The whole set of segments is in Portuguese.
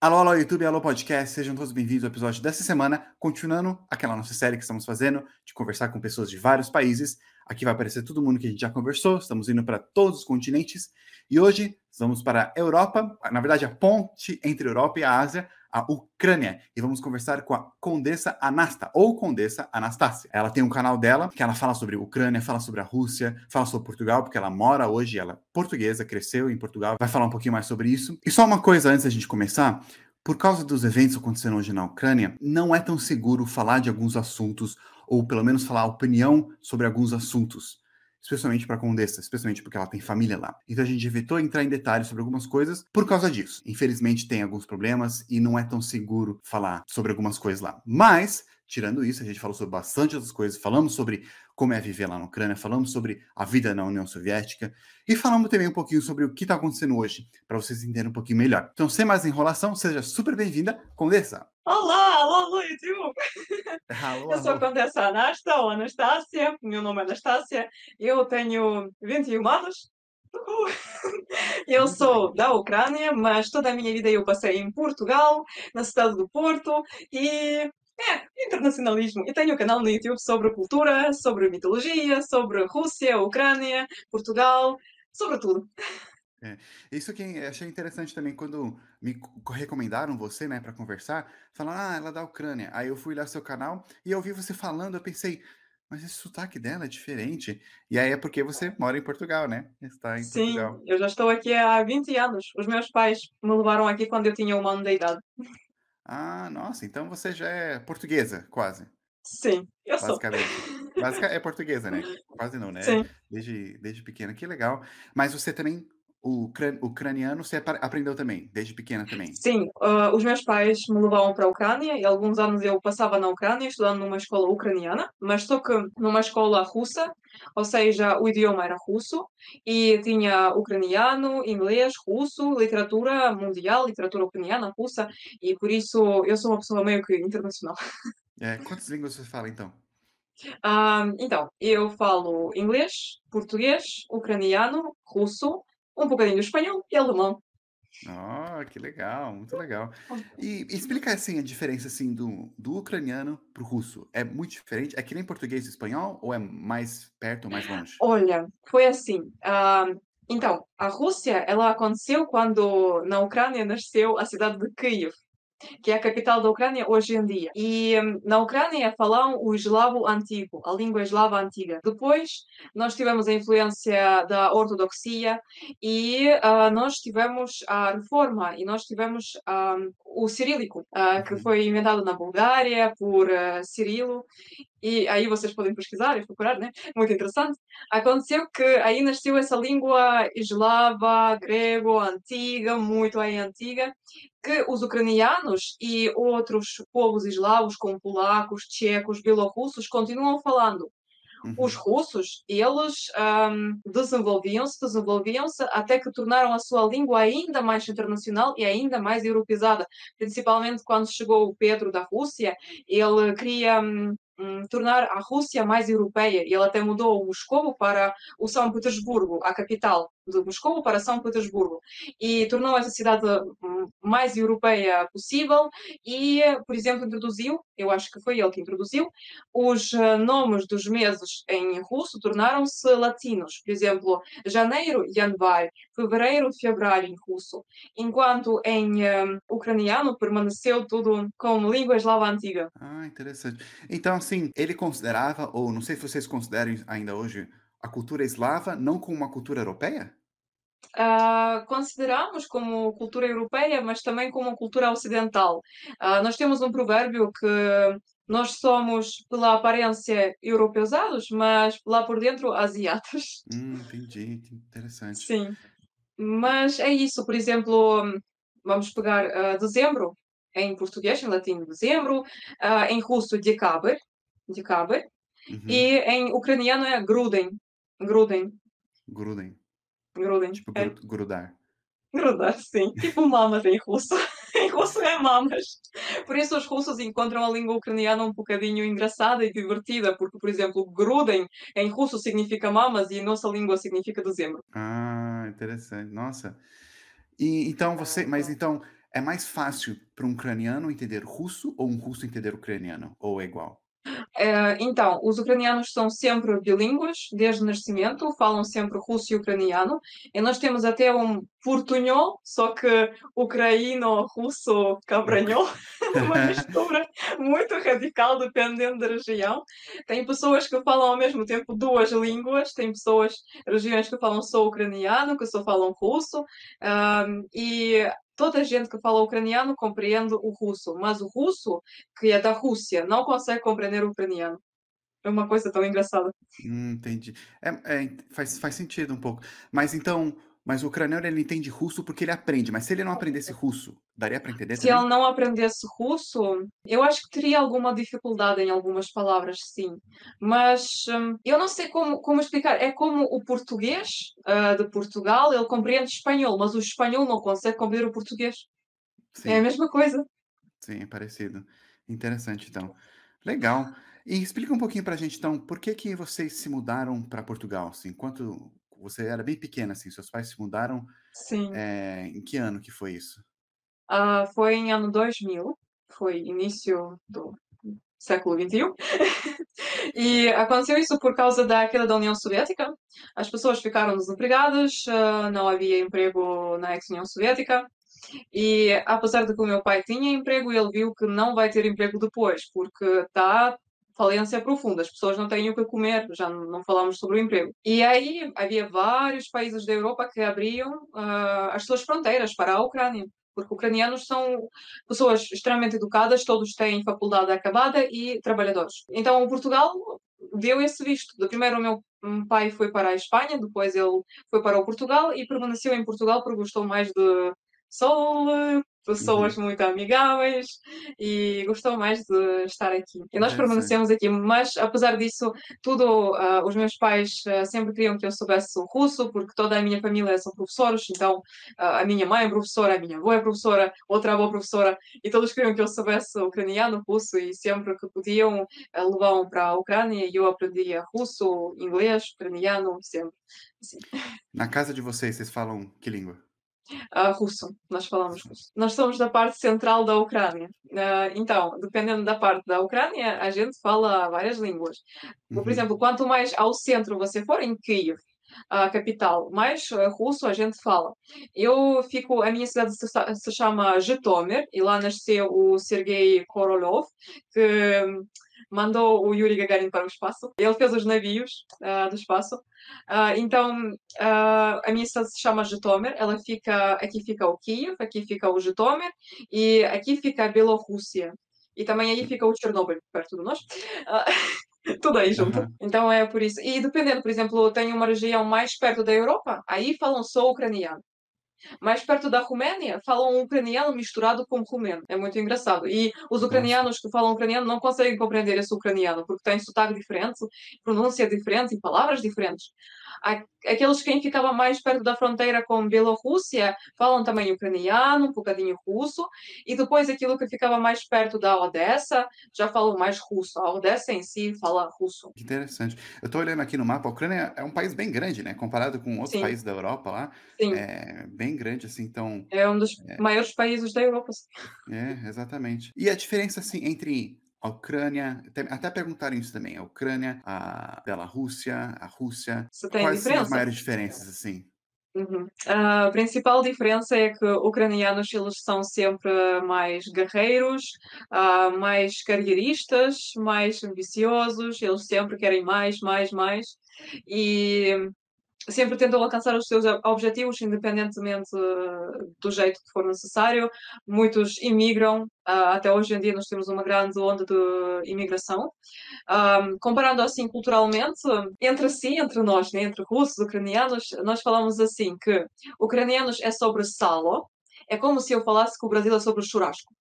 Alô, alô, YouTube, alô, podcast, sejam todos bem-vindos ao episódio dessa semana, continuando aquela nossa série que estamos fazendo de conversar com pessoas de vários países. Aqui vai aparecer todo mundo que a gente já conversou, estamos indo para todos os continentes e hoje vamos para a Europa, na verdade, a ponte entre a Europa e a Ásia, a Ucrânia. E vamos conversar com a Condessa Anasta, ou Condessa Anastácia. Ela tem um canal dela que ela fala sobre Ucrânia, fala sobre a Rússia, fala sobre Portugal, porque ela mora hoje, ela é portuguesa, cresceu em Portugal, vai falar um pouquinho mais sobre isso. E só uma coisa antes da gente começar. Por causa dos eventos acontecendo hoje na Ucrânia, não é tão seguro falar de alguns assuntos, ou pelo menos falar opinião sobre alguns assuntos especialmente para a Condessa, especialmente porque ela tem família lá. Então a gente evitou entrar em detalhes sobre algumas coisas por causa disso. Infelizmente tem alguns problemas e não é tão seguro falar sobre algumas coisas lá. Mas Tirando isso, a gente falou sobre bastante outras coisas. Falamos sobre como é viver lá na Ucrânia, falamos sobre a vida na União Soviética e falamos também um pouquinho sobre o que está acontecendo hoje, para vocês entenderem um pouquinho melhor. Então, sem mais enrolação, seja super bem-vinda, Condessa. Olá, alô, alô, YouTube! Alô, Eu sou a. Condessa Anasta, ou Anastácia, meu nome é Anastácia, eu tenho 21 anos. Uhul. Eu sou da Ucrânia, mas toda a minha vida eu passei em Portugal, na cidade do Porto, e é, internacionalismo. E tenho um canal no YouTube sobre cultura, sobre mitologia, sobre Rússia, Ucrânia, Portugal, sobre tudo. Isso que eu achei interessante também quando me co- recomendaram você, né, para conversar, falaram, ah, ela é da Ucrânia. Aí eu fui lá seu canal e eu ouvi você falando, eu pensei, mas esse sotaque dela é diferente. E aí é porque você mora em Portugal, né? Está em Sim, Portugal. eu já estou aqui há 20 anos. Os meus pais me levaram aqui quando eu tinha um ano de idade. Ah, nossa, então você já é portuguesa, quase, Sim, eu sou. basicamente. Basica é portuguesa, né? Quase não, né? Sim, Desde, desde pequena, que legal. Mas você também, o ucran- ucraniano, você apre- aprendeu também, desde pequena também. sim. ah, os meus pais me levavam para a Ucrânia e alguns anos eu passava na Ucrânia estudando numa escola ucraniana, mas só que numa escola russa, ou seja, o idioma era russo e tinha ucraniano, inglês, russo, literatura mundial, literatura ucraniana, russa, e por isso eu sou uma pessoa meio que internacional. É, quantas línguas você fala, então? Ah, então, eu falo inglês, português, ucraniano, russo, um bocadinho de espanhol e alemão. Ah, que legal, muito legal. E explica assim a diferença assim do, do ucraniano para o russo. É muito diferente? É que nem português e espanhol ou é mais perto ou mais longe? Olha, foi assim. ah, então, a Rússia, ela aconteceu quando na Ucrânia nasceu a cidade de Kiev, que é a capital da Ucrânia hoje em dia. E hum, na Ucrânia falam o eslavo antigo, a língua eslava antiga. Depois nós tivemos a influência da ortodoxia e ah, nós tivemos a reforma e nós tivemos ah, o cirílico, ah, que Uhum. foi inventado na Bulgária por ah, Cirilo. E aí vocês podem pesquisar e procurar, né? Muito interessante. Aconteceu que aí nasceu essa língua eslava, grego, antiga, muito aí antiga, que os ucranianos e outros povos eslavos, como polacos, tchecos, bielorrussos, continuam falando. Os Uhum. russos, eles ahm, desenvolviam-se, desenvolviam-se até que tornaram a sua língua ainda mais internacional e ainda mais europeizada. Principalmente quando chegou o Pedro da Rússia, ele hum, hum, tornar a Rússia mais europeia e ele até mudou o Moscovo para o São Petersburgo, a capital de Moscou para São Petersburgo e tornou essa cidade mais europeia possível e, por exemplo, introduziu, eu acho que foi ele que introduziu, os nomes dos meses em russo tornaram-se latinos. Por exemplo, janeiro, januário, fevereiro, fevereiro em russo, enquanto em um, ucraniano permaneceu tudo como língua eslava antiga. Ah, interessante. Então, assim, ele considerava, ou não sei se vocês consideram ainda hoje, a cultura eslava não como uma cultura europeia? Uh, consideramos como cultura europeia, mas também como cultura ocidental. Uh, nós temos um provérbio que nós somos, pela aparência, europeizados, mas lá por dentro, asiáticos. Hum, entendi, interessante. Sim. Mas é isso, por exemplo, vamos pegar uh, dezembro, em português, em latim, dezembro, em russo, dekaber, dekaber, uhum. e em ucraniano é grudem, grudem. Grudem grudem, tipo é, gru- grudar. grudar, sim, tipo mamas em russo. Em russo é mamas. Por isso os russos encontram a língua ucraniana um bocadinho engraçada e divertida, porque, por exemplo, grudem em russo significa mamas e em nossa língua significa dezembro. Ah, interessante. Nossa. E então você, mas então é mais fácil para um ucraniano entender russo ou um russo entender ucraniano? Ou é igual? Eh, então, os ucranianos são sempre bilíngues, desde o nascimento, falam sempre russo e ucraniano, e nós temos até um portunhol, só que ucraíno-russo cabranhol, uma mistura muito radical, dependendo da região. Tem pessoas que falam ao mesmo tempo duas línguas, tem pessoas, regiões que falam só ucraniano, que só falam russo, um, e toda gente que fala ucraniano compreende o russo, mas o russo, que é da Rússia, não consegue compreender o ucraniano. É uma coisa tão engraçada. Hum, entendi. É, é, faz, faz sentido um pouco. Mas então, mas o ucraniano ele entende russo porque ele aprende, mas se ele não aprendesse russo, daria para entender Se também? ele não aprendesse russo, eu acho que teria alguma dificuldade em algumas palavras, sim. Mas hum, eu não sei como, como explicar. É como o português uh, de Portugal, ele compreende espanhol, mas o espanhol não consegue compreender o português. Sim. É a mesma coisa. Sim, é parecido. Interessante, então. Legal. E explica um pouquinho para a gente, então, por que que vocês se mudaram para Portugal? Assim, quanto, você era bem pequena, assim, seus pais se mudaram. Sim. É, em que ano que foi isso? Uh, foi em ano 2000, foi início do século XXI. e aconteceu isso por causa da queda da União Soviética. As pessoas ficaram desempregadas, uh, não havia emprego na ex-União Soviética. E apesar de que o meu pai tinha emprego, ele viu que não vai ter emprego depois, porque está falência profunda, as pessoas não têm o que comer, já não falamos sobre o emprego. E aí havia vários países da Europa que abriam uh, as suas fronteiras para a Ucrânia, porque ucranianos são pessoas extremamente educadas, todos têm faculdade acabada e trabalhadores. Então, Portugal deu esse visto. De primeiro, o meu pai foi para a Espanha, depois ele foi para o Portugal e permaneceu em Portugal porque gostou mais de sol, pessoas uhum. muito amigáveis e gostou mais de estar aqui. E nós permanecemos aqui, mas apesar disso, tudo, uh, os meus pais uh, sempre queriam que eu soubesse russo, porque toda a minha família são professores, então uh, a minha mãe é professora, a minha avó é professora, outra avó é professora, e todos queriam que eu soubesse ucraniano, russo, e sempre que podiam levavam para a Ucrânia e eu aprendia russo, inglês, ucraniano, sempre. Assim. Na casa de vocês, vocês falam que língua? Uh, russo, nós falamos russo. Nós somos da parte central da Ucrânia. Uh, então, dependendo da parte da Ucrânia, a gente fala várias línguas. Uhum. Por exemplo, quanto mais ao centro você for, em Kiev, a capital, mais uh, russo a gente fala. Eu fico, a minha cidade se, chama Jytomyr, e lá nasceu o Sergei Korolev, que mandou o Yuri Gagarin para o espaço. Ele fez os navios uh, do espaço. Uh, então, uh, a minha cidade se chama Jytomyr. Ela fica, aqui fica o Kiev, aqui fica o Jytomyr e aqui fica a Bielorrússia. E também aí fica o Chernobyl, perto de nós. tudo aí junto. Uhum. Então é por isso. E dependendo, por exemplo, tem uma região mais perto da Europa, aí falam só ucraniano. Mais perto da Roménia, falam um ucraniano misturado com romeno. É muito engraçado. E os ucranianos que falam ucraniano não conseguem compreender esse ucraniano, porque tem sotaque diferente, pronúncia diferente e palavras diferentes aqueles quem ficava mais perto da fronteira com Bielorrússia falam também ucraniano, um bocadinho russo, e depois aquilo que ficava mais perto da Odessa já falam mais russo. A Odessa em si fala russo. Interessante. Eu estou olhando aqui no mapa, a Ucrânia é um país bem grande, né? Comparado com outros Sim. países da Europa lá. Sim. É bem grande, assim, então... É um dos é... maiores países da Europa. É, exatamente. E a diferença, assim, entre a Ucrânia, até perguntaram isso também, a Ucrânia, a Bielorrússia, a Rússia, quais são as maiores diferenças, assim? Uhum. A principal diferença é que ucranianos eles são sempre mais guerreiros, uh, mais carreiristas, mais ambiciosos, eles sempre querem mais, mais, mais. E sempre tentam alcançar os seus objetivos, independentemente eh, do jeito que for necessário. Muitos imigram, uh, até hoje em dia nós temos uma grande onda de imigração. Comparando assim culturalmente, entre si, entre nós, né, entre russos, ucranianos, nós falamos assim que ucranianos é sobre salo, é como se eu falasse que o Brasil é sobre o churrasco.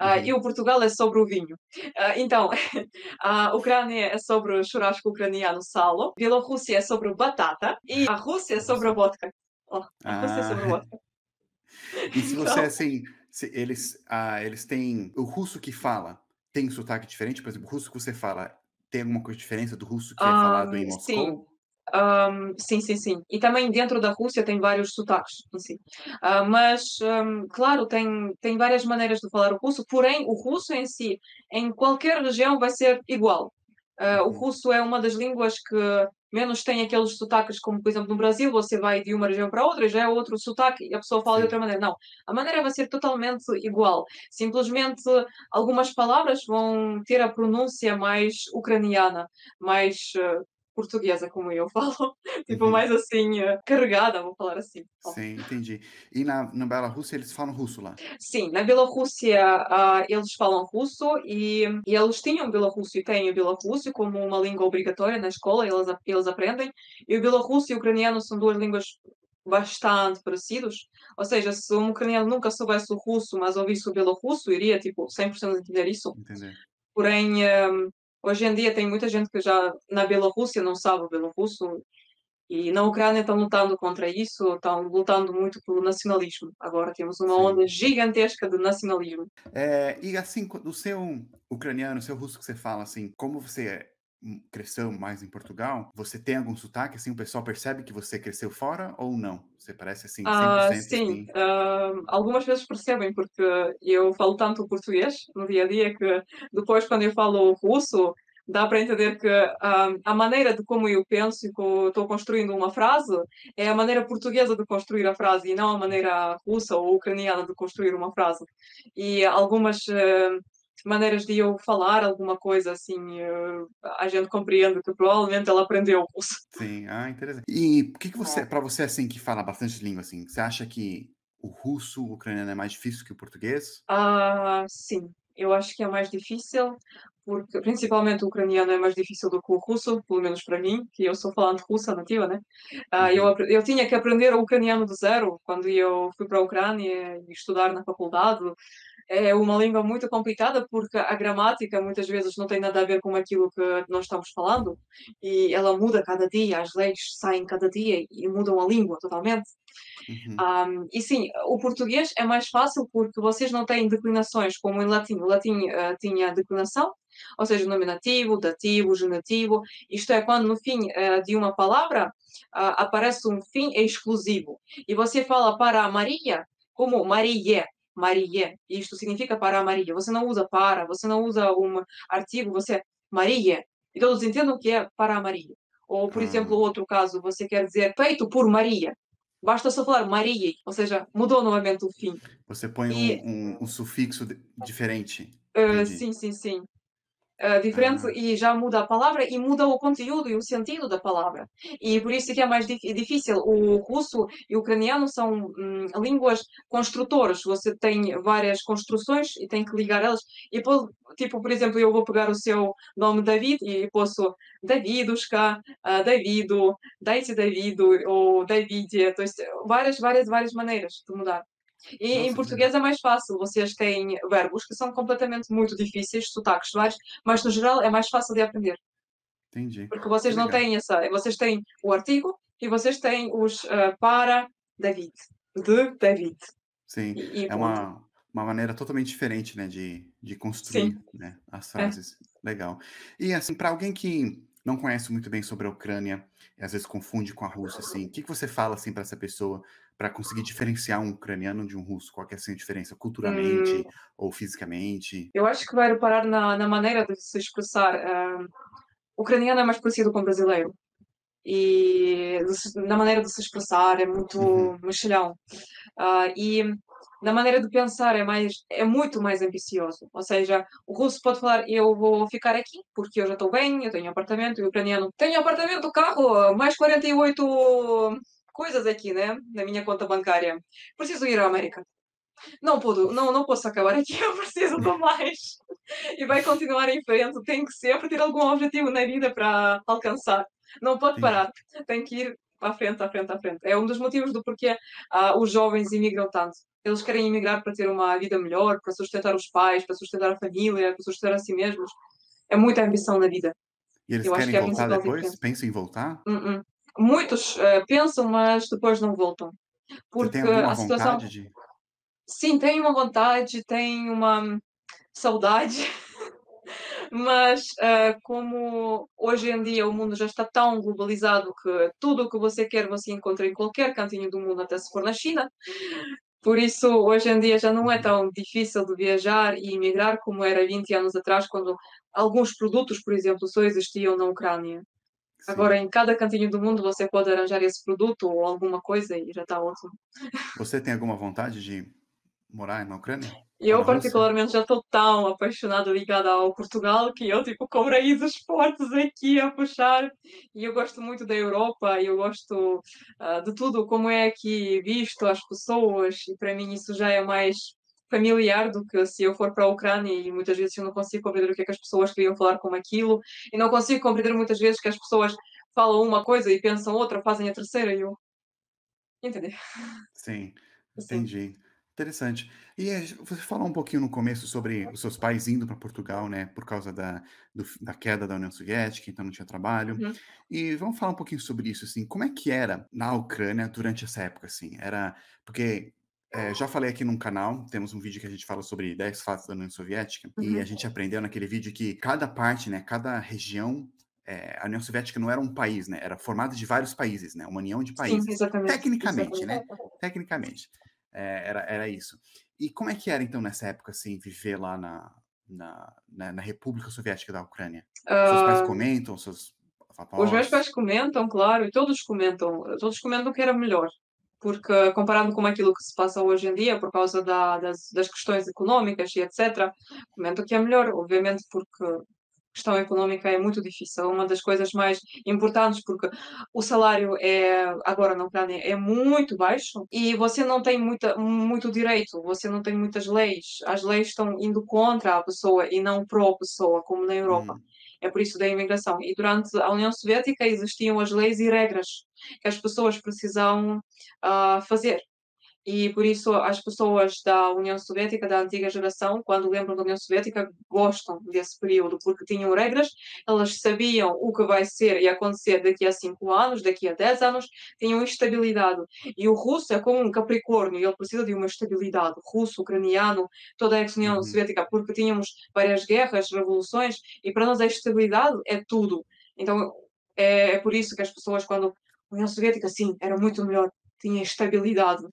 Uh, uhum. E o Portugal é sobre o vinho. Uh, então, a Ucrânia é sobre o churrasco ucraniano salo, Bielorrússia é sobre batata e a Rússia é sobre a vodka. Oh, a ah. Rússia é sobre a vodka. E se você, então... assim, se eles, ah, eles têm... O russo que fala tem sotaque diferente? Por exemplo, o russo que você fala tem alguma coisa diferente do russo que é falado em Moscou? Sim. Um, sim, sim, sim. E também dentro da Rússia tem vários sotaques, sim. Uh, mas, um, claro, tem, tem várias maneiras de falar o russo, porém, o russo em si, em qualquer região, vai ser igual. Uh, o uhum. russo é uma das línguas que menos tem aqueles sotaques, como por exemplo no Brasil, você vai de uma região para outra, já é outro sotaque e a pessoa fala Sim. de outra maneira. Não, a maneira vai ser totalmente igual. Simplesmente algumas palavras vão ter a pronúncia mais ucraniana, mais uh, portuguesa, como eu falo, tipo, uhum. mais assim, uh, carregada, vou falar assim. Sim, entendi. E na, na Bielorrússia eles falam russo lá? Sim, na Bielorrússia uh, eles falam russo e, e eles tinham bielorrusso e têm o bielorrusso como uma língua obrigatória na escola, eles, eles aprendem. E o bielorrusso e o ucraniano são duas línguas bastante parecidos. Ou seja, se um ucraniano nunca soubesse o russo, mas ouvisse o bielorrusso, iria, tipo, 100% entender isso. Entender. Porém, um, Hoje em dia tem muita gente que já na Bielorrússia não sabe o bielorrusso e na Ucrânia estão lutando contra isso, estão lutando muito pelo nacionalismo. Agora temos uma Sim. onda gigantesca de nacionalismo. É, e assim, o seu ucraniano, o seu russo que você fala, assim, como você cresceu mais em Portugal, você tem algum sotaque, assim, o pessoal percebe que você cresceu fora ou não? Você parece assim, 100% uh, Sim, assim... uh, algumas vezes percebem, porque eu falo tanto português no dia a dia que depois quando eu falo russo, dá para entender que uh, a maneira de como eu penso e como estou construindo uma frase é a maneira portuguesa de construir a frase e não a maneira russa ou ucraniana de construir uma frase. E algumas uh, maneiras de eu falar alguma coisa assim, uh, a gente compreende que provavelmente ela aprendeu russo. Sim, ah, interessante. E por que, que você, é. para você assim que fala bastante língua assim, você acha que o russo, o ucraniano é mais difícil que o português? Ah, sim. Eu acho que é mais difícil, porque principalmente o ucraniano é mais difícil do que o russo, pelo menos para mim, que eu sou falante russa nativa, né? Uh, uhum. eu, eu tinha que aprender o ucraniano do zero quando eu fui para a Ucrânia estudar na faculdade é uma língua muito complicada porque a gramática muitas vezes não tem nada a ver com aquilo que nós estamos falando e ela muda cada dia, as leis saem cada dia e mudam a língua totalmente. Uhum. Um, e sim, o português é mais fácil porque vocês não têm declinações como em latim. O latim uh, tinha declinação, ou seja, nominativo, dativo, genitivo. Isto é quando no fim uh, de uma palavra uh, aparece um fim exclusivo. E você fala para a Maria como Maria, Maria. Isto significa para Maria. Você não usa para, você não usa um artigo, você Maria. E todos entendam que é para Maria. Ou, por exemplo, outro caso, você quer dizer feito por Maria. Basta só falar Maria, ou seja, mudou novamente o fim. Você põe e, um, um, um, sufixo diferente. Uh, sim, sim, sim uh, diferente uhum. e já muda a palavra e muda o conteúdo e o sentido da palavra. E por isso que é mais difícil. O russo e o ucraniano são hum, línguas construtoras. Você tem várias construções e tem que ligar elas. E, tipo, por exemplo, eu vou pegar o seu nome David e posso Davidushka, uh, Davido, Daite Davido ou David. Então, várias, várias, várias maneiras de mudar. E Nossa, em português é mais fácil, vocês têm verbos que são completamente muito difíceis, sotaques vários, mas no geral é mais fácil de aprender. Entendi. Porque vocês não têm essa, vocês têm o artigo e vocês têm os uh, para David, de David. Sim, e, e é uma, uma maneira totalmente diferente, né, de, de construir né, as é. frases. É. Legal. E assim, para alguém que não conhece muito bem sobre a Ucrânia e às vezes confunde com a Rússia, assim, o que, que você fala assim para essa pessoa para conseguir diferenciar um ucraniano de um russo? Qual é assim, a diferença culturalmente hum, ou fisicamente? Eu acho que vai reparar na, na maneira de se expressar. Uh, o ucraniano é mais parecido com o brasileiro e na maneira de se expressar é muito uhum. mexilhão. Uh, e na maneira de pensar é mais é muito mais ambicioso. Ou seja, o russo pode falar eu vou ficar aqui porque eu já estou bem, eu tenho apartamento, e o ucraniano tenho apartamento, carro, mais 48 coisas aqui, né, na minha conta bancária. Preciso ir à América. Não, puedo, não, não posso acabar aqui, eu preciso de mais. E vai continuar em frente, tem que sempre ter algum objetivo na vida para alcançar. Não pode parar, tem que ir à frente, à frente, à frente. É um dos motivos do porquê uh, os jovens imigram tanto. Eles querem emigrar para ter uma vida melhor, para sustentar os pais, para sustentar a família, para sustentar a si mesmos. É muita ambição na vida. E eles Eu querem que é voltar depois? Pensam em voltar? Uh -uh. Muitos uh, pensam, mas depois não voltam. Porque a situação. De... Sim, tem uma vontade, tem uma saudade. Mas uh, como hoje em dia o mundo já está tão globalizado que tudo o que você quer você encontra em qualquer cantinho do mundo, até se for na China. Por isso, hoje em dia já não é tão difícil de viajar e emigrar como era 20 anos atrás, quando alguns produtos, por exemplo, só existiam na Ucrânia. Sim. Agora, em cada cantinho do mundo, você pode arranjar esse produto ou alguma coisa e já está ótimo. Você tem alguma vontade de morar na Ucrânia? Eu, particularmente, já estou tão apaixonada, ligada ao Portugal, que eu, tipo, com raízes fortes aqui a puxar. E eu gosto muito da Europa, eu gosto uh, de tudo, como é aqui visto, as pessoas, e para mim isso já é mais familiar do que se eu for para a Ucrânia e muitas vezes eu não consigo compreender o que é que as pessoas queriam falar com aquilo e não consigo compreender muitas vezes que as pessoas falam uma coisa e pensam outra, fazem a terceira e eu... Entender? Sim, entendi. Sim. Interessante. E você falou um pouquinho no começo sobre os seus pais indo para Portugal, né, por causa da, do, da queda da União Soviética, então não tinha trabalho. Uhum. E vamos falar um pouquinho sobre isso, assim, como é que era na Ucrânia durante essa época, assim? Era, porque é, já falei aqui num canal, temos um vídeo que a gente fala sobre 10 fatos da União Soviética, uhum. e a gente aprendeu naquele vídeo que cada parte, né, cada região é, a União Soviética não era um país, né? Era formada de vários países, né? Uma união de países. Sim, exatamente. Tecnicamente, exatamente. né? Tecnicamente. É, era, era isso. E como é que era, então, nessa época, assim, viver lá na, na, na, na República Soviética da Ucrânia? Uh, seus pais comentam, seus avós? Os meus pais comentam, claro, e todos comentam. Todos comentam que era melhor. Porque, comparado com aquilo que se passa hoje em dia, por causa da, das, das questões económicas e etc., comentam que é melhor, obviamente, porque questão económica é muito difícil, é uma das coisas mais importantes porque o salário é agora na Ucrânia é muito baixo e você não tem muita, muito direito, você não tem muitas leis, as leis estão indo contra a pessoa e não pró pessoa, como na Europa. Hum. É por isso da imigração. E durante a União Soviética existiam as leis e regras que as pessoas precisavam uh, fazer. E por isso as pessoas da União Soviética, da antiga geração, quando lembram da União Soviética, gostam desse período, porque tinham regras, elas sabiam o que vai ser e acontecer daqui a 5 anos, daqui a 10 anos, tinham estabilidade. E o russo é como um capricórnio, ele precisa de uma estabilidade. Russo, ucraniano, toda a ex-União uhum. Soviética, porque tínhamos várias guerras, revoluções, e para nós a estabilidade é tudo. Então é, é por isso que as pessoas, quando a União Soviética, sim, era muito melhor, tinha estabilidade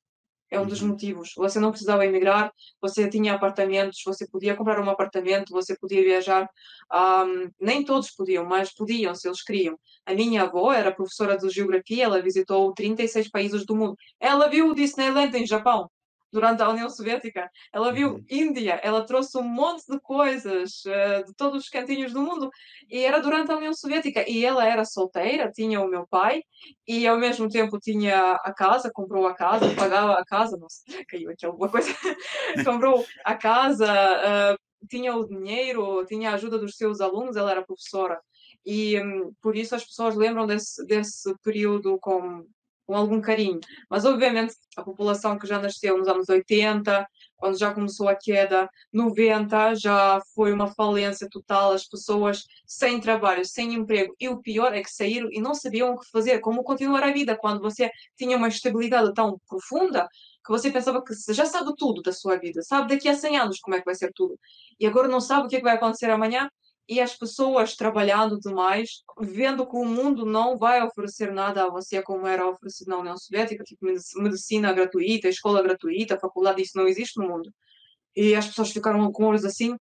é um dos uhum. motivos. Você não precisava emigrar, você tinha apartamentos, você podia comprar um apartamento, você podia viajar. Um, nem todos podiam, mas podiam, se eles queriam. A minha avó era professora de geografia, ela visitou 36 países do mundo. Ela viu o Disneyland em Japão durante a União Soviética. Ela viu uhum. Índia, ela trouxe um monte de coisas uh, de todos os cantinhos do mundo e era durante a União Soviética. E ela era solteira, tinha o meu pai e ao mesmo tempo tinha a casa, comprou a casa, pagava a casa, nossa, caiu aqui alguma coisa, comprou a casa, uh, tinha o dinheiro, tinha a ajuda dos seus alunos, ela era professora. E um, por isso as pessoas lembram desse, desse período com com algum carinho. Mas, obviamente, a população que já nasceu nos anos 80, quando já começou a queda, 90, já foi uma falência total, as pessoas sem trabalho, sem emprego. E o pior é que saíram e não sabiam o que fazer, como continuar a vida, quando você tinha uma estabilidade tão profunda que você pensava que já sabe tudo da sua vida, sabe daqui a 100 anos como é que vai ser tudo. E agora não sabe o que, é que vai acontecer amanhã e as pessoas trabalhando demais, vendo que o mundo não vai oferecer nada a você como era oferecido na União Soviética, tipo medicina gratuita, escola gratuita, faculdade, isso não existe no mundo. E as pessoas ficaram com olhos assim,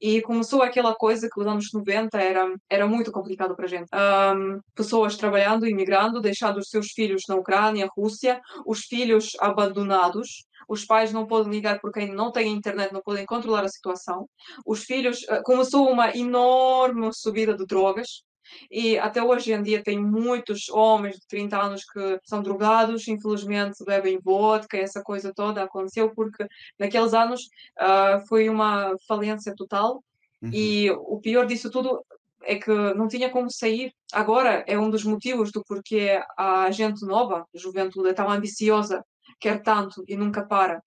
e começou aquela coisa que os anos 90 era, era muito complicado para a gente. Um, pessoas trabalhando, imigrando, deixando os seus filhos na Ucrânia, Rússia, os filhos abandonados, os pais não podem ligar porque não têm internet, não podem controlar a situação. Os filhos, uh, começou uma enorme subida de drogas, e até hoje em dia tem muitos homens de 30 anos que são drogados, infelizmente bebem vodka, essa coisa toda aconteceu porque naqueles anos uh, foi uma falência total uhum. e o pior disso tudo é que não tinha como sair. Agora é um dos motivos do porquê a gente nova, a juventude, é tão ambiciosa, quer tanto e nunca para.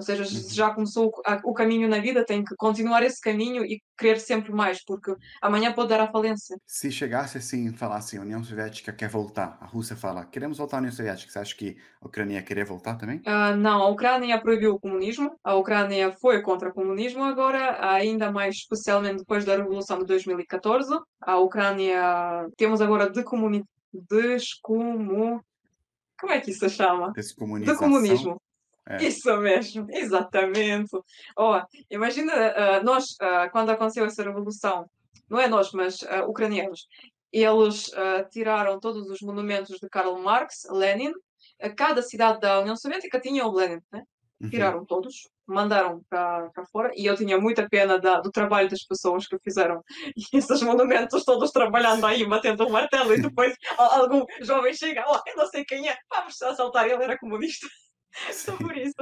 Ou seja, Uhum. se já começou o, a- caminho na vida, tem que continuar esse caminho e querer sempre mais, porque amanhã pode dar à falência. Se chegasse assim e falasse a União Soviética quer voltar, a Rússia fala, queremos voltar à União Soviética, você acha que a Ucrânia ia querer voltar também? Ah, não, a Ucrânia proibiu o comunismo, a Ucrânia foi contra o comunismo agora, ainda mais especialmente depois da Revolução de 2014. A Ucrânia, temos agora decomuni... descomu... Como é que isso se chama? Descomunização. De comunismo. É. Isso mesmo, exatamente. Ó, imagina, ah, nós, ah, quando aconteceu essa revolução, não é nós, mas ah, ucranianos, eles tiraram todos os monumentos de Karl Marx, Lenin, a cada cidade da União Soviética tinha o Lenin, né? Uhum. Tiraram todos, mandaram para fora, e eu tinha muita pena da- do trabalho das pessoas que fizeram esses monumentos todos trabalhando aí, batendo o martelo, e depois algum jovem chega, ó, eu não sei quem é, vamos assaltar, ele era comunista. Só por isso.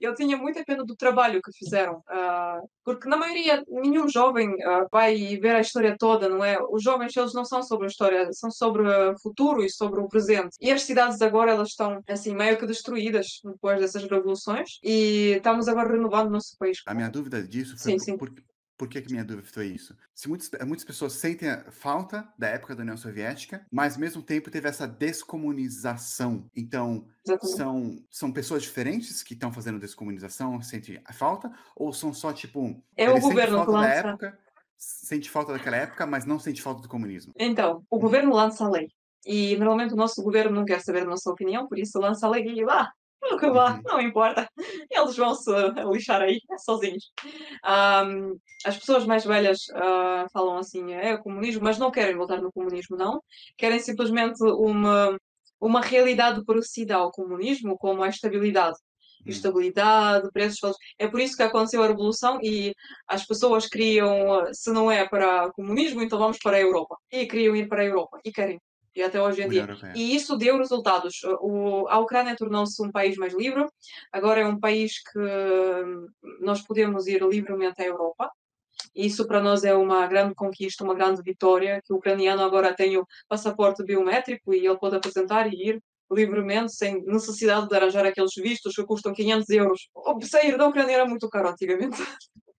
Eu tinha muita pena do trabalho que fizeram, ah, porque na maioria nenhum jovem ah, vai ver a história toda, não é? Os jovens eles não são sobre a história, são sobre o futuro e sobre o presente. E as cidades agora elas estão assim meio que destruídas depois dessas revoluções e estamos agora renovando o nosso país. A minha dúvida disso foi Sim, sim. por, por que, que minha dúvida foi isso? Se muitas, muitas pessoas sentem a falta da época da União Soviética, mas ao mesmo tempo teve essa descomunização. Então, Exatamente. são, são pessoas diferentes que estão fazendo descomunização, sentem a falta? Ou são só, tipo, É o governo falta da lança. época, sente falta daquela época, mas não sente falta do comunismo? Então, o governo lança a lei. E normalmente o nosso governo não quer saber a nossa opinião, por isso lança a lei e lá, que vá, Uhum. não importa. Eles vão se lixar aí, sozinhos. Ahm, as pessoas mais velhas ah, falam assim, é o comunismo, mas não querem voltar no comunismo, não. Querem simplesmente uma, uma realidade parecida ao comunismo, como a estabilidade. Hum. Estabilidade, preços. É por isso que aconteceu a revolução e as pessoas queriam, ah, se não é para o comunismo, então vamos para a Europa. E queriam ir para a Europa e querem. E até hoje em dia. E isso deu resultados. O, a Ucrânia tornou-se um país mais livre. Agora é um país que hum, nós podemos ir livremente à Europa. Isso para nós é uma grande conquista, uma grande vitória, que o ucraniano agora tem o passaporte biométrico e ele pode apresentar e ir livremente, sem necessidade de arranjar aqueles vistos que custam 500 euros. Sair da Ucrânia era muito caro antigamente.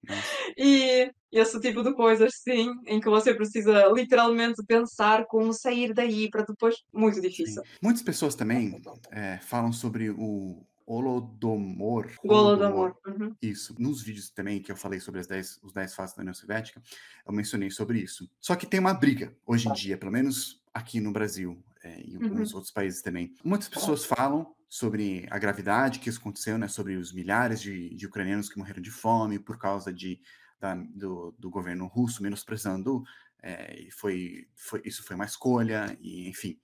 E esse tipo de coisas, sim, em que você precisa literalmente pensar como sair daí para depois. Muito difícil. Sim. Muitas pessoas também é, falam sobre o Holodomor. Golodomor. Uhum. Isso. Nos vídeos também que eu falei sobre as 10, os 10 fases da União Soviética, eu mencionei sobre isso. Só que tem uma briga hoje em dia, pelo menos aqui no Brasil é, e em Uhum. alguns outros países também. Muitas pessoas falam sobre a gravidade que isso aconteceu, né? Sobre os milhares de, de ucranianos que morreram de fome por causa de, da- do, do governo russo menosprezando. é, foi, foi, isso foi uma escolha, e enfim.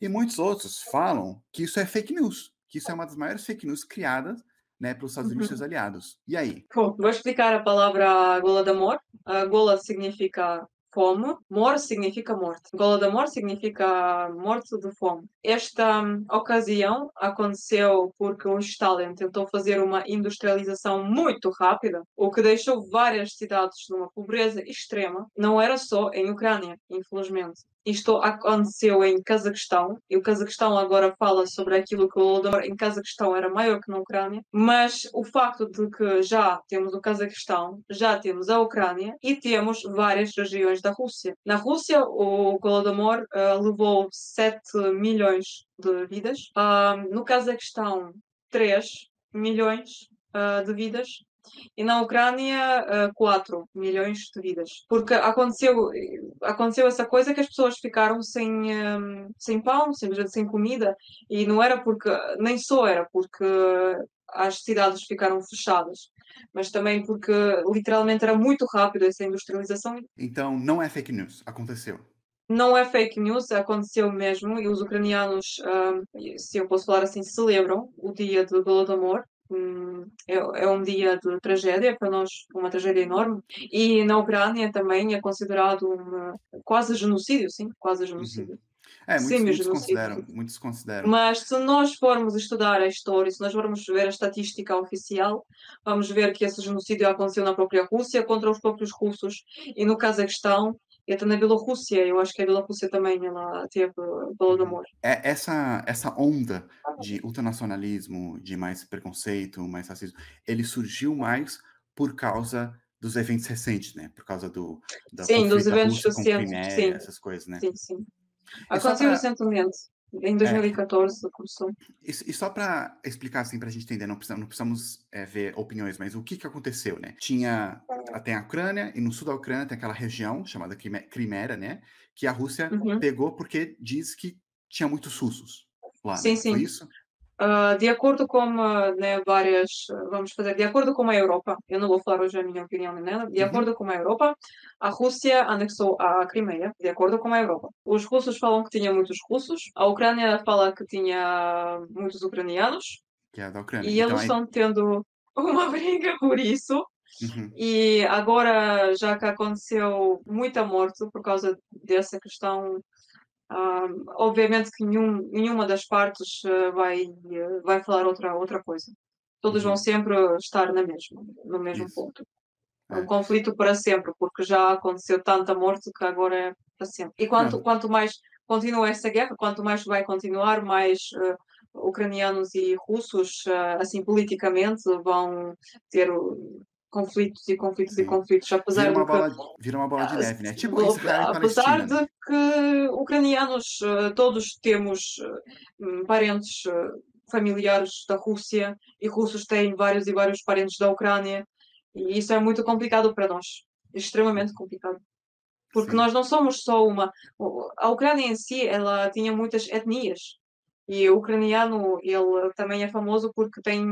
E muitos outros falam que isso é fake news, que isso é uma das maiores fake news criadas né, pelos Estados Unidos e Uhum. seus aliados. E aí? Vou explicar a palavra Goladomor. A Gola significa fome, mor significa morte. Goladomor significa morte de fome. Esta ocasião aconteceu porque o Stalin tentou fazer uma industrialização muito rápida, o que deixou várias cidades numa pobreza extrema. Não era só em Ucrânia, infelizmente. Isto aconteceu em Cazaquistão, e o Cazaquistão agora fala sobre aquilo que o Holodomor em Cazaquistão era maior que na Ucrânia, mas o facto de que já temos o Cazaquistão, já temos a Ucrânia e temos várias regiões da Rússia. Na Rússia, o Holodomor ah, levou 7 milhões de vidas, Ah, no Cazaquistão, 3 milhões ah, de vidas, e na Ucrânia, 4 milhões de vidas. Porque aconteceu, aconteceu essa coisa que as pessoas ficaram sem, hum, sem pão, simplesmente sem comida, e não era porque, nem só era porque as cidades ficaram fechadas, mas também porque literalmente era muito rápido essa industrialização. Então, não é fake news, aconteceu. Não é fake news, aconteceu mesmo, e os ucranianos, hum, se eu posso falar assim, celebram o dia do Holodomor. Hum, É, é um dia de tragédia, para nós uma tragédia enorme. E na Ucrânia também é considerado um quase genocídio, sim, quase genocídio. É, muitos, Sim, muitos consideram, muitos consideram. Mas se nós formos estudar a história, se nós formos ver a estatística oficial, vamos ver que esse genocídio aconteceu na própria Rússia contra os próprios russos e no Cazaquistão E até na Bielorrússia, eu acho que a Bielorrússia também ela teve Holodomor. É, essa, essa onda de ultranacionalismo, de mais preconceito, mais racismo, ele surgiu mais por causa dos eventos recentes, né? Por causa do da sim, dos eventos recentes, sim. essas coisas, né? Sim, sim. Aconteceu pra... recentemente. Em 2014 é. começou. E, e só para explicar assim, para a gente entender, não precisamos, não precisamos é, ver opiniões, mas o que, que aconteceu, né? Tinha tem a Ucrânia e no sul da Ucrânia tem aquela região chamada Crimeia, né? Que a Rússia uhum. pegou porque diz que tinha muitos russos lá. Sim, né? sim. Foi isso? Uh, de acordo com uh, né, várias, uh, vamos fazer, de acordo com a Europa, eu não vou falar hoje a minha opinião nada, de uhum. acordo com a Europa, a Rússia anexou a Crimeia, de acordo com a Europa. Os russos falam que tinha muitos russos, a Ucrânia fala que tinha muitos ucranianos, que é da Ucrânia. e então, eles estão tendo uma briga por isso. Uhum. E agora, já que aconteceu muita morte por causa dessa questão Uh, obviamente que nenhum, nenhuma das partes uh, vai, uh, vai falar outra, outra coisa. Todos uhum. vão sempre estar na mesma, no mesmo Isso. ponto. É um conflito para sempre, porque já aconteceu tanta morte que agora é para sempre. E quanto, quanto mais continua essa guerra, quanto mais vai continuar, mais ucranianos e russos, assim politicamente, vão ter conflitos e conflitos Sim. e conflitos, apesar vira uma, bola, que, vira uma bola de neve, né? Tipo Israel Apesar de que ucranianos eh, todos temos eh, hum, parentes eh, familiares da Rússia e russos têm vários e vários parentes da Ucrânia e isso é muito complicado para nós, extremamente complicado. Porque Sim. nós não somos só uma... A Ucrânia em si, ela tinha muitas etnias e o ucraniano, ele também é famoso porque tem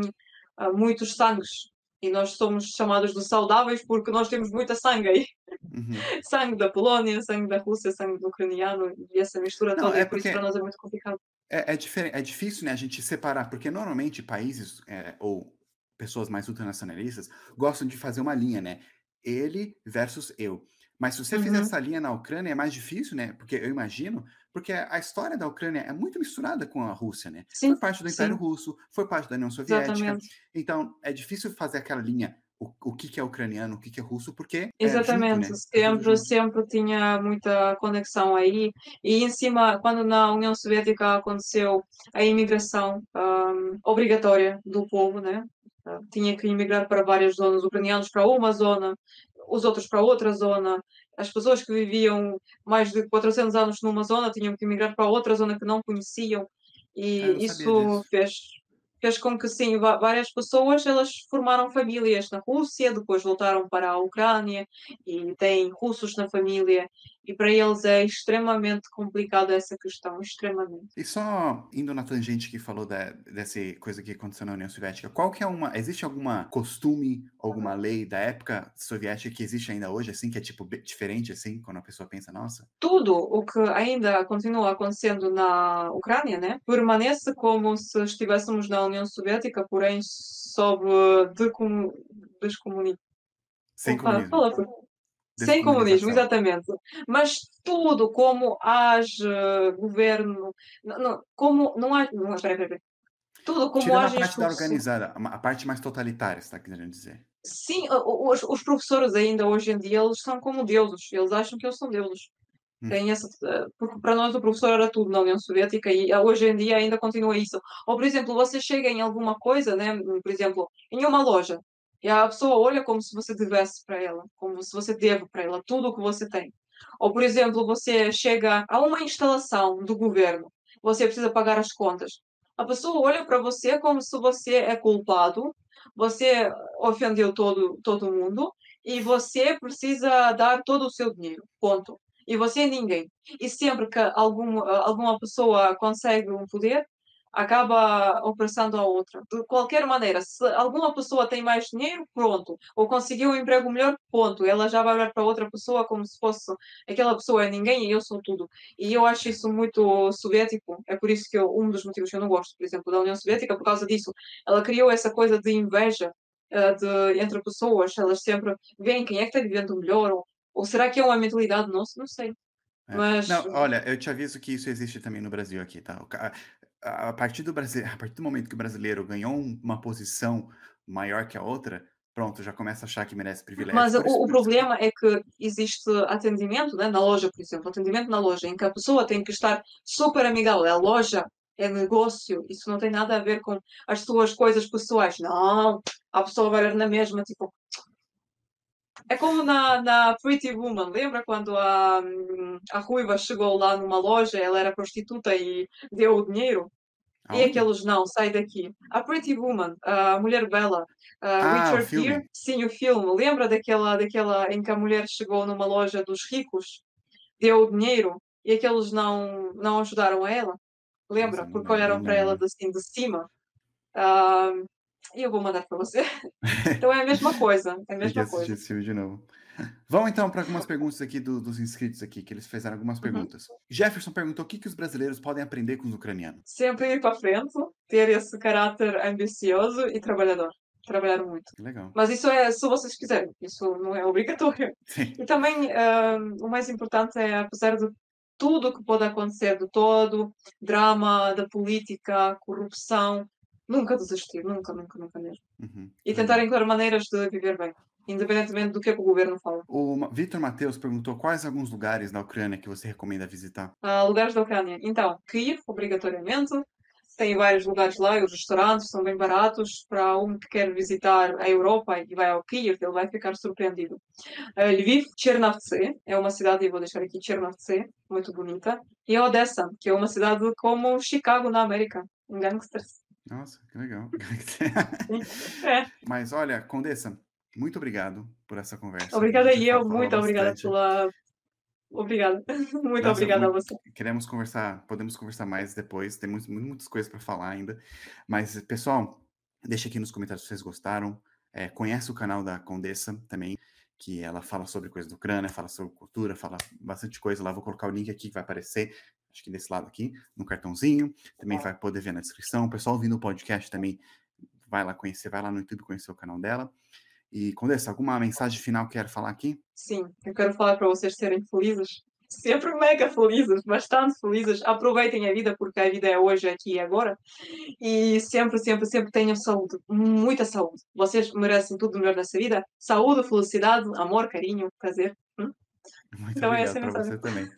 muitos sangues e nós somos chamados de saudáveis porque nós temos muita sangue aí. Uhum. sangue da Polónia, sangue da Rússia, sangue do ucraniano e essa mistura Não, toda, é por isso para nós é muito complicado. É, é, é difícil né, a gente separar, porque normalmente países é, ou pessoas mais ultranacionalistas gostam de fazer uma linha, né? Ele versus eu. Mas se você uhum. fizer essa linha na Ucrânia, é mais difícil, né? Porque eu imagino, porque a história da Ucrânia é muito misturada com a Rússia, né? Sim, foi parte do Império sim. Russo, foi parte da União Soviética. Exatamente. Então, é difícil fazer aquela linha. O, o que, que é ucraniano, o que, que é russo, porque. Exatamente, é junto, né? sempre, sempre tinha muita conexão aí. E em cima, quando na União Soviética aconteceu a imigração um, obrigatória do povo, né? Tinha que imigrar para várias zonas, ucranianos para uma zona, os outros para outra zona. As pessoas que viviam mais de 400 anos numa zona tinham que migrar para outra zona que não conheciam. E ah, isso fez fez com que sim, várias pessoas elas formaram famílias na Rússia, depois voltaram para a Ucrânia e têm russos na família e para eles é extremamente complicado essa questão, extremamente. E só indo na tangente que falou da, dessa coisa que aconteceu na União Soviética, qual que é uma, existe alguma costume, alguma lei da época soviética que existe ainda hoje, assim, que é tipo diferente, assim, quando a pessoa pensa, nossa? Tudo o que ainda continua acontecendo na Ucrânia, né, permanece como se estivéssemos na União Soviética, porém sob descomunismo. Sem comunismo. Sem comunismo, exatamente. Mas tudo como age governo, não, não, como não há. Não, espera, espera, Tudo como Tirando age. a parte da organizada, a parte mais totalitária, está querendo dizer. Sim, os, os, professores ainda hoje em dia eles são como deuses, eles acham que eles são deuses. Hum. Tem essa, porque para nós o professor era tudo na União Soviética e hoje em dia ainda continua isso. Ou, por exemplo, você chega em alguma coisa, né? por exemplo, em uma loja, e a pessoa olha como se você devesse para ela, como se você deve para ela tudo o que você tem. Ou, por exemplo, você chega a uma instalação do governo, você precisa pagar as contas. A pessoa olha para você como se você é culpado, você ofendeu todo, todo mundo e você precisa dar todo o seu dinheiro. Ponto. E você é ninguém. E sempre que algum, alguma pessoa consegue um poder, acaba opressando a outra. De qualquer maneira, se alguma pessoa tem mais dinheiro, pronto, ou conseguiu um emprego melhor, ponto. Ela já vai olhar para outra pessoa como se fosse aquela pessoa é ninguém e eu sou tudo. E eu acho isso muito soviético. É por isso que eu, um dos motivos que eu não gosto, por exemplo, da União Soviética, por causa disso. Ela criou essa coisa de inveja uh, de, entre pessoas. Elas sempre veem quem é que está vivendo melhor, ou, ou será que é uma mentalidade nossa? Não sei. É. Mas... Não, olha, eu te aviso que isso existe também no Brasil aqui, tá? A partir do Brasil, a partir do momento que o brasileiro ganhou uma posição maior que a outra, pronto, já começa a achar que merece privilégio. Mas isso- o, problema é que existe atendimento, né, na loja, por exemplo, atendimento na loja, em que a pessoa tem que estar super amigável. É loja, é negócio, isso não tem nada a ver com as suas coisas pessoais. Não, a pessoa vai na mesma, tipo. É como na, na Pretty Woman, lembra quando a, a Ruiva chegou lá numa loja, ela era prostituta e deu o dinheiro? E Aonde? aqueles não, sai daqui. A Pretty Woman, a Mulher Bela, a Ah, Richard. Gere, sim, o filme. Lembra daquela, daquela em que a mulher chegou numa loja dos ricos, deu o dinheiro e aqueles não, não ajudaram a ela? Lembra? Porque olharam para ela lembro. de, assim de cima. Ah, E eu vou mandar para você. Então é a mesma coisa. É a mesma coisa. esse filme de novo. Vamos então para algumas perguntas aqui do- dos inscritos aqui, que eles fizeram algumas Uhum. perguntas. Jefferson perguntou o que, que os brasileiros podem aprender com os ucranianos. Sempre ir para frente, ter esse caráter ambicioso e trabalhador. Trabalhar muito. Legal. Mas isso é se vocês quiserem, isso não é obrigatório. Sim. E também ah, o mais importante é, apesar de tudo que pode acontecer, de todo, drama, da política, corrupção, nunca desistir, nunca, nunca, nunca mesmo. Uhum. E tentar encontrar maneiras de viver bem, independentemente do que, é o governo fala. O Vitor Matheus perguntou quais alguns lugares na Ucrânia que você recomenda visitar. Ah, lugares da Ucrânia. Então, Kiev, obrigatoriamente. Tem vários lugares lá, e os restaurantes são bem baratos. Para um que quer visitar a Europa e vai ao Kiev, ele vai ficar surpreendido. Ah, Lviv, Chernivtsi, é uma cidade, vou deixar aqui, Chernivtsi, muito bonita. E Odessa, que é uma cidade como Chicago na América, em gangsters. Nossa, que legal. É, Mas olha, Condessa, muito obrigado por essa conversa. obrigada A e eu, muito obrigada pela... Obrigada. Muito Nossa, obrigada a muito- você. Queremos conversar, podemos conversar mais depois, temos mu- muitas coisas para falar ainda. Mas, pessoal, deixa aqui nos comentários se vocês gostaram. É, conhece o canal da Condessa também, que ela fala sobre coisas da Ucrânia, fala sobre cultura, fala bastante coisa lá. Vou colocar o link aqui que vai aparecer, acho que desse lado aqui, no cartãozinho. Também vai poder ver na descrição. O pessoal ouvindo o podcast também vai lá conhecer, vai lá no YouTube conhecer o canal dela. E, Condessa, alguma mensagem final que quer falar aqui? Sim, eu quero falar para vocês serem felizes. Sempre mega felizes, bastante felizes. Aproveitem a vida, porque a vida é hoje, aqui e agora. E sempre, sempre, sempre tenham saúde. Muita saúde. Vocês merecem tudo melhor nessa vida. Saúde, felicidade, amor, carinho, prazer. Hum? Muito Então, obrigado é a para mensagem. você também.